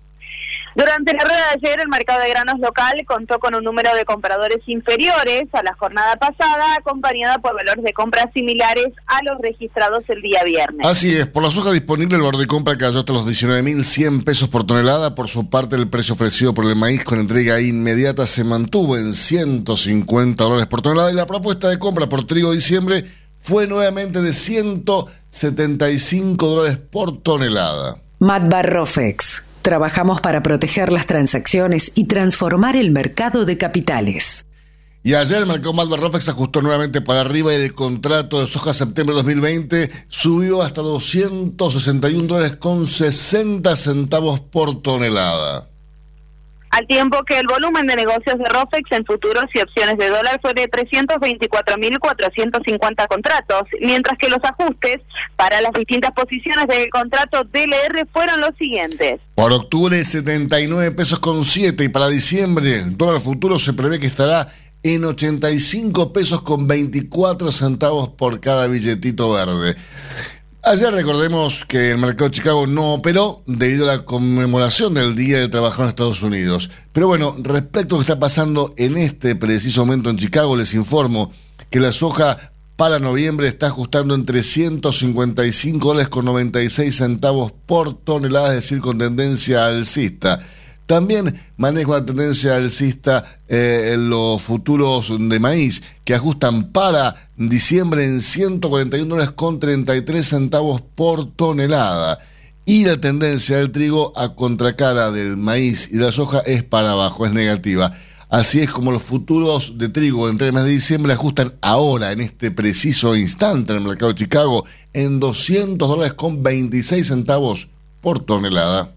Durante la rueda de ayer, el mercado de granos local contó con un número de compradores inferiores a la jornada pasada, acompañada por valores de compra similares a los registrados el día viernes. Así es, por la soja disponible el valor de compra cayó hasta los 19.100 pesos por tonelada. Por su parte, el precio ofrecido por el maíz con entrega inmediata se mantuvo en 150 dólares por tonelada y la propuesta de compra por trigo diciembre fue nuevamente de 175 dólares por tonelada. Matbarrofex. Trabajamos para proteger las transacciones y transformar el mercado de capitales. Y ayer el mercado Malva Rofex ajustó nuevamente para arriba y el contrato de soja septiembre 2020 subió hasta 261 dólares con 60 centavos por tonelada. Al tiempo que el volumen de negocios de ROFEX en futuros y opciones de dólar fue de 324.450 contratos, mientras que los ajustes para las distintas posiciones del contrato DLR fueron los siguientes. Por octubre 79 pesos con 7 y para diciembre el dólar futuro se prevé que estará en 85 pesos con 24 centavos por cada billetito verde. Ayer recordemos que el mercado de Chicago no operó debido a la conmemoración del Día del Trabajador en Estados Unidos. Pero bueno, respecto a lo que está pasando en este preciso momento en Chicago, les informo que la soja para noviembre está ajustando en 355 dólares con 96 centavos por tonelada, es decir, con tendencia alcista. También maneja una tendencia alcista eh, en los futuros de maíz, que ajustan para diciembre en 141 dólares con 33 centavos por tonelada. Y la tendencia del trigo a contracara del maíz y de la soja es para abajo, es negativa. Así es como los futuros de trigo entre el mes de diciembre ajustan ahora, en este preciso instante, en el mercado de Chicago, en 200 dólares con 26 centavos por tonelada.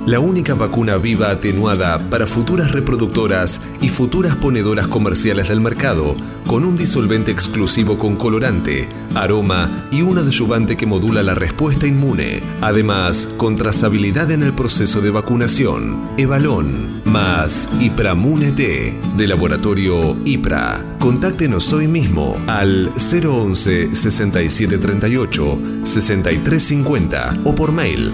la única vacuna viva atenuada para futuras reproductoras y futuras ponedoras comerciales del mercado, con un disolvente exclusivo con colorante, aroma y un adyuvante que modula la respuesta inmune. Además, con trazabilidad en el proceso de vacunación. Evalón más Ipramune T, de laboratorio IPRA. Contáctenos hoy mismo al 011 6738 6350 o por mail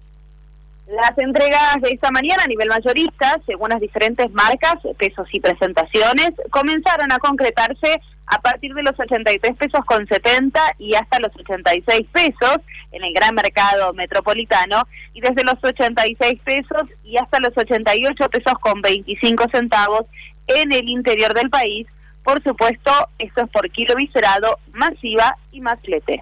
Las entregas de esta mañana a nivel mayorista, según las diferentes marcas, pesos y presentaciones, comenzaron a concretarse a partir de los 83 pesos con 70 y hasta los 86 pesos en el gran mercado metropolitano y desde los 86 pesos y hasta los 88 pesos con 25 centavos en el interior del país. Por supuesto, esto es por kilo viscerado, masiva y más flete.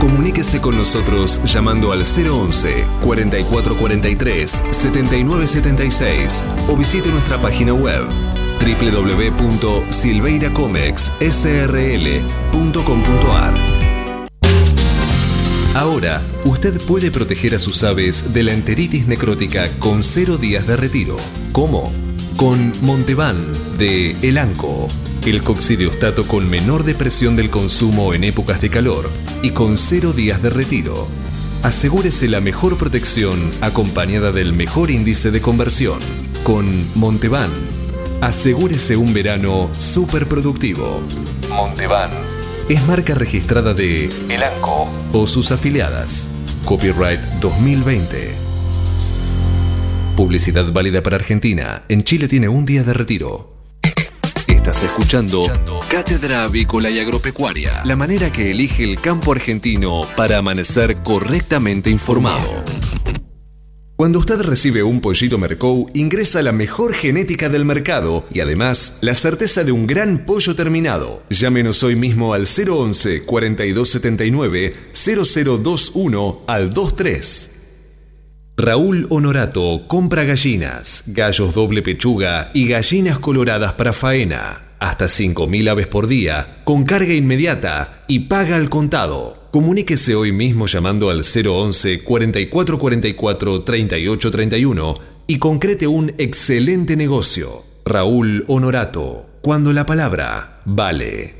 Comuníquese con nosotros llamando al 011 4443 7976 o visite nuestra página web www.silveiracomexsrl.com.ar. Ahora, usted puede proteger a sus aves de la enteritis necrótica con cero días de retiro. ¿Cómo? Con Montevan de Elanco el coccidiostato con menor depresión del consumo en épocas de calor y con cero días de retiro. Asegúrese la mejor protección acompañada del mejor índice de conversión. Con Montevan, asegúrese un verano súper productivo. Es marca registrada de Elanco o sus afiliadas. Copyright 2020. Publicidad válida para Argentina. En Chile tiene un día de retiro. Estás escuchando Cátedra Avícola y Agropecuaria, la manera que elige el campo argentino para amanecer correctamente informado. Cuando usted recibe un pollito Mercou, ingresa la mejor genética del mercado y además la certeza de un gran pollo terminado. Llámenos hoy mismo al 011 4279 0021 al 23. Raúl Honorato compra gallinas, gallos doble pechuga y gallinas coloradas para faena. Hasta 5.000 aves por día, con carga inmediata y paga al contado. Comuníquese hoy mismo llamando al 011 4444 3831 y concrete un excelente negocio. Raúl Honorato, cuando la palabra vale.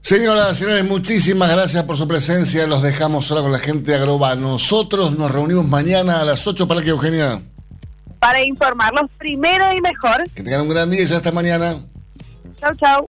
Señoras y señores, muchísimas gracias por su presencia. Los dejamos ahora con la gente de Agroba. Nosotros nos reunimos mañana a las 8 para que Eugenia. Para informarlos primero y mejor. Que tengan un gran día y ya hasta mañana. Chau, chau.